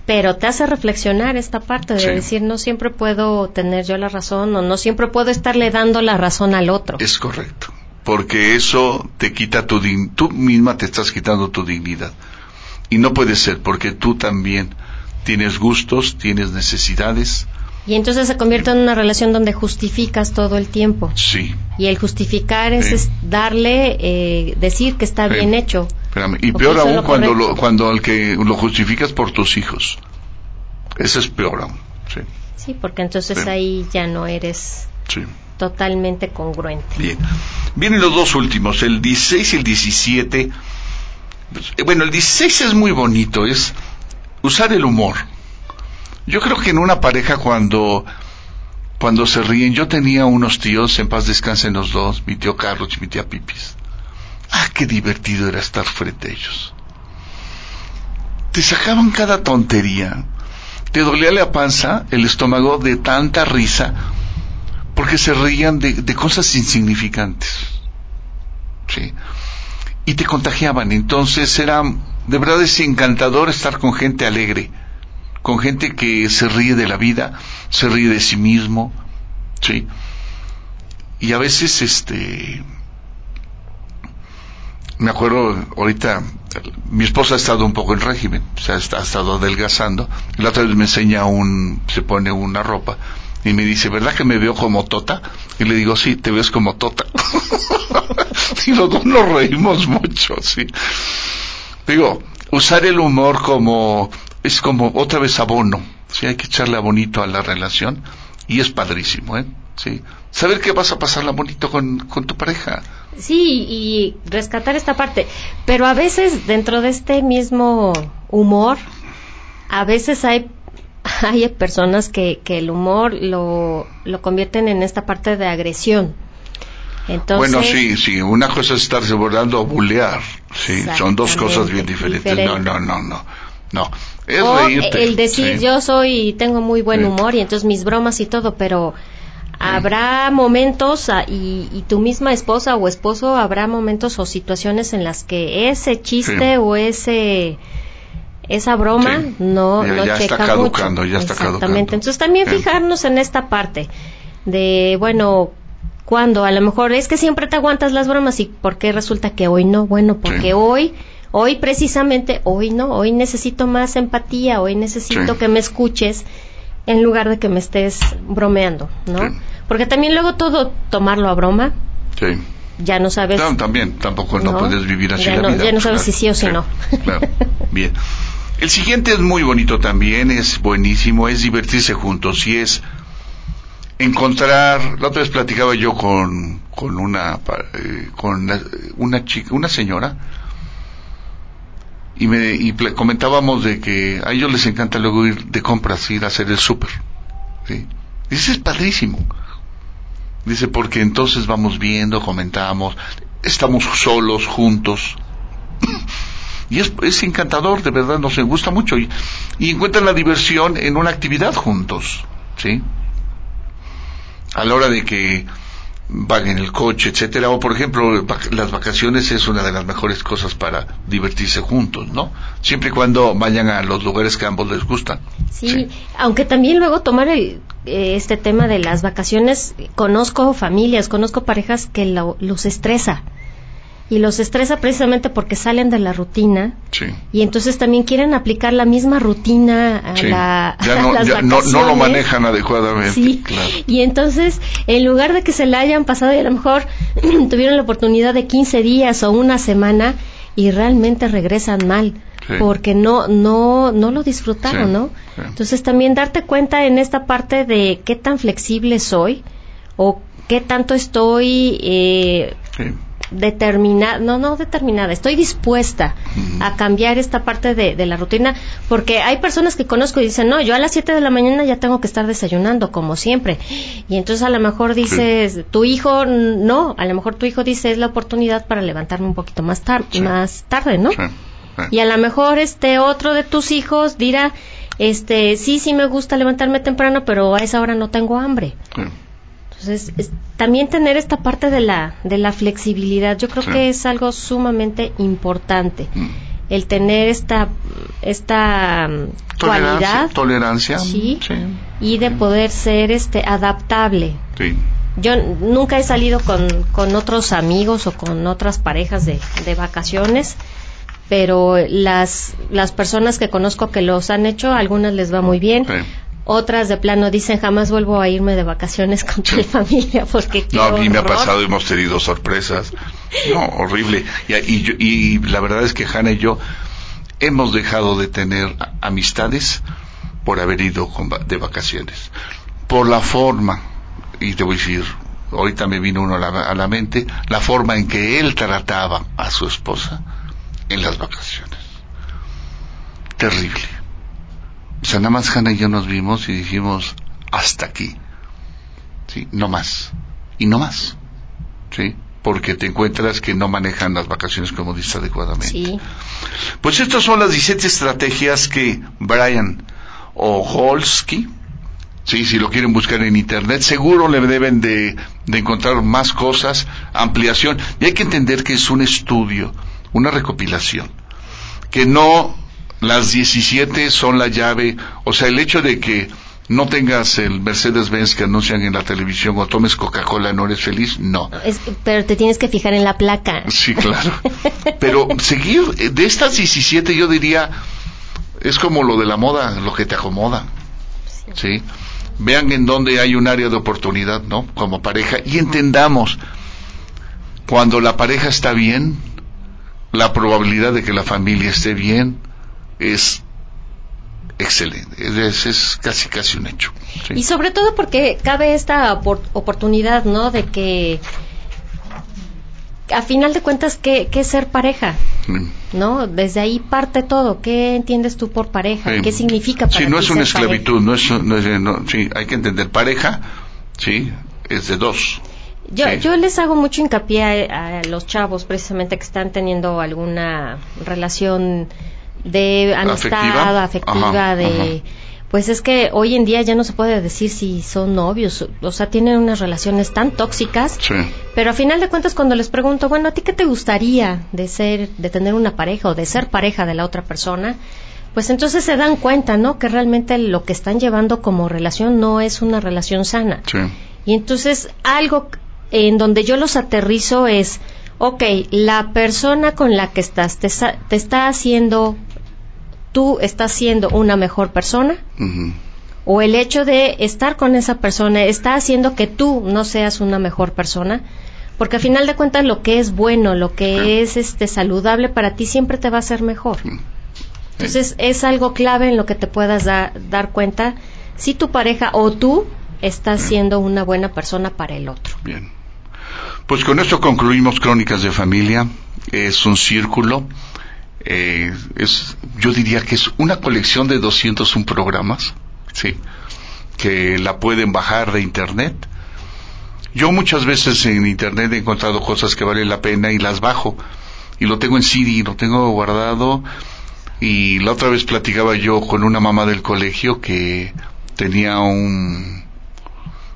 pero te hace reflexionar esta parte de decir, no siempre puedo tener yo la razón o no siempre puedo estarle dando la razón al otro. Es correcto, porque eso te quita tu tú misma te estás quitando tu dignidad. Y no puede ser, porque tú también tienes gustos, tienes necesidades, y entonces se convierte en una relación donde justificas todo el tiempo. Sí. Y el justificar es, darle, eh, decir que está bien hecho. Y peor aún cuando, lo, cuando el que lo justificas por tus hijos. Eso es peor aún. Sí, sí porque entonces ahí ya no eres totalmente congruente. Bien. Vienen los dos últimos, el 16 y el 17. Pues, eh, bueno, el 16 es muy bonito, es usar el humor. Yo creo que en una pareja cuando cuando se ríen, yo tenía unos tíos, en paz descansen los dos, mi tío Carlos y mi tía Pipis. Ah, qué divertido era estar frente a ellos. Te sacaban cada tontería. Te dolía la panza, el estómago de tanta risa, porque se reían de, de cosas insignificantes. Sí. Y te contagiaban. Entonces era, de verdad es encantador estar con gente alegre con gente que se ríe de la vida, se ríe de sí mismo, ¿sí? Y a veces, este, me acuerdo ahorita, mi esposa ha estado un poco en régimen, o sea, ha estado adelgazando, la otra vez me enseña un, se pone una ropa, y me dice, ¿verdad que me veo como tota? Y le digo, sí, te ves como tota. y los dos nos reímos mucho, sí. Digo, usar el humor como es como otra vez abono, ¿sí? hay que echarle abonito a la relación y es padrísimo, ¿eh? Sí. Saber que vas a pasarla bonito con, con tu pareja. Sí, y rescatar esta parte. Pero a veces dentro de este mismo humor, a veces hay, hay personas que, que el humor lo, lo convierten en esta parte de agresión. Entonces, bueno, sí, sí, una cosa es estarse bordando o bulear, sí, son dos cosas bien diferentes. diferente. No, no, no, no, no, es o reírte. el decir sí. yo soy tengo muy buen Sí. humor y entonces mis bromas y todo, pero habrá momentos ah, y, y tu misma esposa o esposo habrá momentos o situaciones en las que ese chiste Sí. o ese esa broma Sí. no, Ya- no ya está checa caducando, mucho. ya está Exactamente. caducando. Entonces también Sí. fijarnos en esta parte de bueno cuando a lo mejor es que siempre te aguantas las bromas y por qué resulta que hoy no bueno porque hoy hoy precisamente hoy no hoy necesito más empatía hoy necesito Sí. que me escuches en lugar de que me estés bromeando no Sí. porque también luego todo tomarlo a broma Sí. ya no sabes No, también, tampoco no, No, puedes vivir así ya la no- vida. ya no pues, sabes claro. si sí o si no. Claro, bien. El siguiente es muy bonito también, es buenísimo, es divertirse juntos y es encontrar, la otra vez platicaba yo con, con una, eh, con una, una chica, una señora, y me y comentábamos de que a ellos les encanta luego ir de compras, ir a hacer el súper. Dice, es padrísimo. Dice, porque entonces vamos viendo, comentamos, estamos solos, juntos. Y es, es encantador, de verdad, nos gusta mucho. Y, y encuentran la diversión en una actividad juntos, ¿sí? A la hora de que van en el coche, etcétera, o por ejemplo, las vacaciones es una de las mejores cosas para divertirse juntos, ¿no? Siempre y cuando vayan a los lugares que a ambos les gustan. Sí, aunque también luego tomar el, eh, este tema de las vacaciones, conozco familias, conozco parejas que lo- los estresa. Y los estresa precisamente porque salen de la rutina Sí. y entonces también quieren aplicar la misma rutina a, sí. la, ya a no, las ya no, no lo manejan adecuadamente. Sí, Claro. y entonces, en lugar de que se la hayan pasado y a lo mejor tuvieron la oportunidad de 15 días o una semana y realmente regresan mal, Sí. porque no no no lo disfrutaron, Sí, ¿no? sí. Entonces también darte cuenta en esta parte de qué tan flexible soy o qué tanto estoy eh, Sí. Determinada, no, no determinada, estoy dispuesta a cambiar esta parte de, de la rutina, porque hay personas que conozco y dicen, no, yo a las 7 de la mañana ya tengo que estar desayunando, como siempre. Y entonces a lo mejor dices, tu hijo, no, a lo mejor tu hijo dice, es la oportunidad para levantarme un poquito más, tar Sí. más tarde, ¿no? Sí. Y a lo mejor este otro de tus hijos dirá, este, sí, sí me gusta levantarme temprano, pero a esa hora no tengo hambre. Entonces, es- también tener esta parte de la, de la flexibilidad, yo creo Sí. que es algo sumamente importante. Mm. El tener esta, esta mm, Tolerancia. cualidad Tolerancia. Sí. Sí. y de poder ser este adaptable. Sí. Yo nunca he salido con, con otros amigos o con otras parejas de, de vacaciones, pero las, las personas que conozco que los han hecho, a algunas les va muy bien. Sí. Otras de plano dicen jamás vuelvo a irme de vacaciones con mi familia porque No, a mí me ha horror". pasado, hemos tenido sorpresas. No, horrible. Y, y, la verdad es que Hanna y yo hemos dejado de tener amistades por haber ido con de vacaciones. Por la forma, y te voy a decir, ahorita me vino uno a la, a la mente, la forma en que él trataba a su esposa en las vacaciones. Terrible. O sea, nada más Hanna y yo nos vimos y dijimos, hasta aquí. ¿sí? No más. Y no más. ¿sí? Porque te encuentras que no manejan las vacaciones como dice adecuadamente. Sí, Pues estas son las 17 estrategias que Brian Oholsky, sí, si lo quieren buscar en internet, seguro le deben de, de encontrar más cosas, ampliación. Y hay que entender que es un estudio, una recopilación, que no las 17 son la llave, o sea, el hecho de que no tengas el Mercedes-Benz que anuncian en la televisión o tomes Coca-Cola no eres feliz, no. es- pero te tienes que fijar en la placa. Sí, claro. Pero seguir, eh, de estas 17 yo diría, es como lo de la moda, lo que te acomoda. ¿Sí? Vean en dónde hay un área de oportunidad, ¿no? Como pareja. Y entendamos, cuando la pareja está bien, la probabilidad de que la familia esté bien es excelente. Es, es casi, casi un hecho. ¿sí? Y sobre todo porque cabe esta opor- oportunidad, ¿no? De que a final de cuentas, ¿qué, qué es ser pareja? Mm. ¿No? Desde ahí parte todo. ¿Qué entiendes tú por pareja? Sí. ¿Qué significa para Sí, no ti es una esclavitud, no es, no es- no, sí, hay que entender pareja, sí, es de dos. Yo, yo les hago mucho hincapié a, los chavos precisamente que están teniendo alguna relación de amistad, afectiva, de... Pues es que hoy en día ya no se puede decir si son novios, o sea, tienen unas relaciones tan tóxicas. Pero a final de cuentas cuando les pregunto, bueno, ¿a ti qué te gustaría de ser, de tener una pareja o de ser pareja de la otra persona? Pues entonces se dan cuenta, ¿no? Que realmente lo que están llevando como relación no es una relación sana. Y entonces algo en donde yo los aterrizo es, ok, la persona con la que estás te, te está haciendo tú estás siendo una mejor persona o el hecho de estar con esa persona está haciendo que tú no seas una mejor persona porque al final de cuentas lo que es bueno lo que es este saludable para ti siempre te va a ser mejor. Entonces es algo clave en lo que te puedas dar cuenta si tu pareja o tú estás siendo una buena persona para el otro. Bien. Pues con esto concluimos crónicas de familia. Es un círculo eh, es, yo diría que es una colección de 201 programas, sí, que la pueden bajar de internet. Yo muchas veces en internet he encontrado cosas que valen la pena y las bajo y lo tengo en CD, lo tengo guardado y la otra vez platicaba yo con una mamá del colegio que tenía un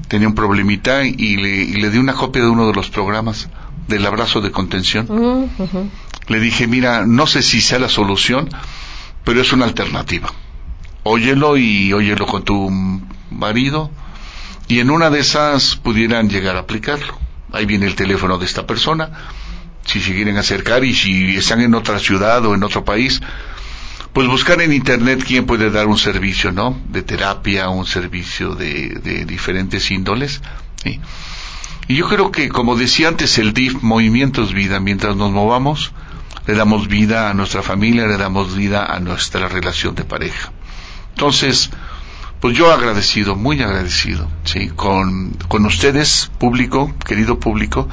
tenía un problemita y le, le di una copia de uno de los programas del abrazo de contención. Le dije, mira, no sé si sea la solución, pero es una alternativa. Óyelo y óyelo con tu marido y en una de esas pudieran llegar a aplicarlo. Ahí viene el teléfono de esta persona. Si se quieren acercar y si están en otra ciudad o en otro país, pues buscar en internet quién puede dar un servicio, ¿no? De terapia, un servicio de, diferentes índoles. Y yo creo que, como decía antes el DIF, movimiento es vida. Mientras nos movamos, le damos vida a nuestra familia, le damos vida a nuestra relación de pareja. Entonces, pues yo agradecido, muy agradecido, sí, con, con ustedes, público, querido público,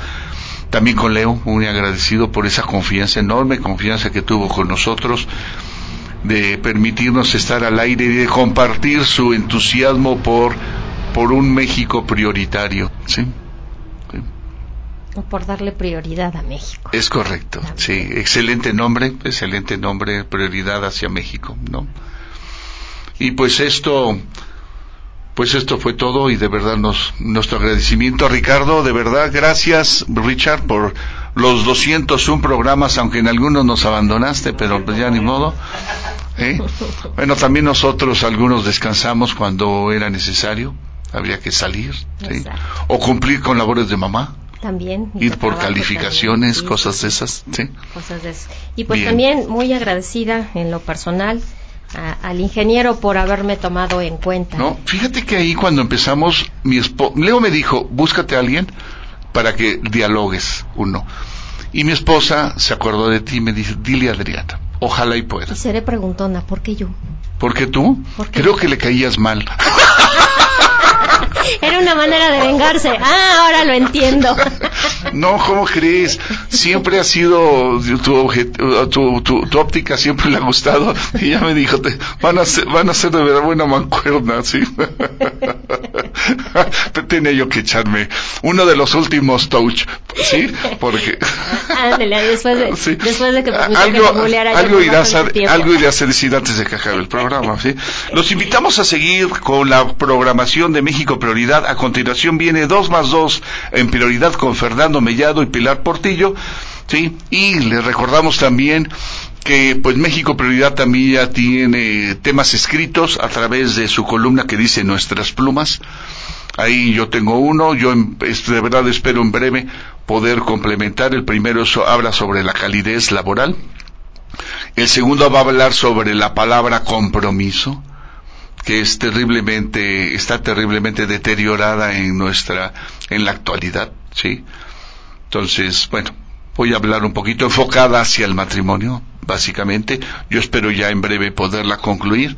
también con Leo, muy agradecido por esa confianza, enorme confianza que tuvo con nosotros, de permitirnos estar al aire y de compartir su entusiasmo por, por un México prioritario, sí por darle prioridad a México. Es correcto, sí, excelente nombre, excelente nombre, prioridad hacia México, ¿no? Y pues esto, pues esto fue todo y de verdad nos, nuestro agradecimiento a Ricardo, de verdad, gracias Richard por los 201 programas, aunque en algunos nos abandonaste, pero pues ya ni modo. ¿eh? Bueno, también nosotros algunos descansamos cuando era necesario, habría que salir, ¿sí? o cumplir con labores de mamá también. Ir por calificaciones, cosas de esas, sí. Cosas de esas. Y pues también muy agradecida en lo personal al ingeniero por haberme tomado en cuenta. No, fíjate que ahí cuando empezamos, mi esposo, Leo me dijo, búscate a alguien para que dialogues uno. Y mi esposa se acordó de ti y me dice, dile a Adriana, ojalá y pueda. Y seré preguntona, ¿por qué yo? ¿Por qué tú? Creo que le caías mal. Era una manera de vengarse. Ah, ahora lo entiendo. No, ¿cómo crees? Siempre ha sido tu, tu, óptica siempre le ha gustado y ya me dijo, te, van a ser, van a ser de verdad buena mancuerna, sí. Tenía yo que echarme uno de los últimos touch, sí, porque. después de, después de que algo, algo irás a, algo irás a decir antes de que acabe el programa, sí. Los invitamos a seguir con la programación de México Prioridad. A continuación viene 2 más 2 en prioridad con Fernando Mellado y Pilar Portillo. ¿sí? Y les recordamos también que pues México Prioridad también ya tiene temas escritos a través de su columna que dice Nuestras Plumas. Ahí yo tengo uno, yo de verdad espero en breve poder complementar. El primero habla sobre la calidez laboral. El segundo va a hablar sobre la palabra compromiso que es terriblemente, está terriblemente deteriorada en nuestra, en la actualidad, ¿sí? Entonces, bueno, voy a hablar un poquito enfocada hacia el matrimonio, básicamente. Yo espero ya en breve poderla concluir.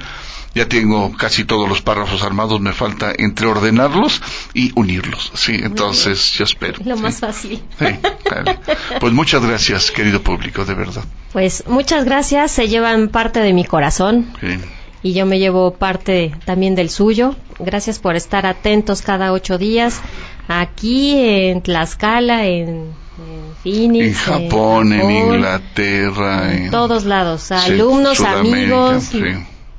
Ya tengo casi todos los párrafos armados, me falta entre ordenarlos y unirlos. Sí, entonces yo espero. Lo más fácil. Pues muchas gracias, querido público, de verdad. Pues muchas gracias, se llevan parte de mi corazón. Sí y yo me llevo parte también del suyo. Gracias por estar atentos cada ocho días aquí en Tlaxcala, en, Phoenix, en Japón, en, Inglaterra, en, todos lados, alumnos, amigos,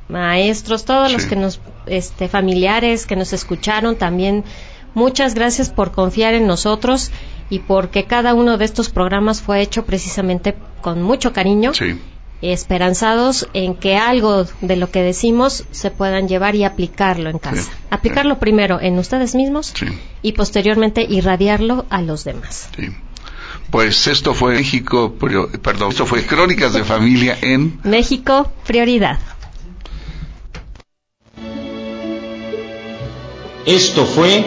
maestros, todos los que nos, este, familiares que nos escucharon también. Muchas gracias por confiar en nosotros y porque cada uno de estos programas fue hecho precisamente con mucho cariño. Esperanzados en que algo de lo que decimos se puedan llevar y aplicarlo en casa. aplicarlo primero en ustedes mismos y posteriormente irradiarlo a los demás. Pues esto fue México, perdón, esto fue Crónicas de Familia en México Prioridad. Esto fue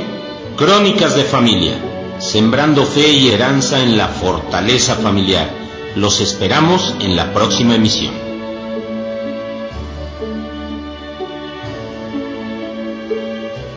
Crónicas de Familia, sembrando fe y heranza en la fortaleza familiar. Los esperamos en la próxima emisión.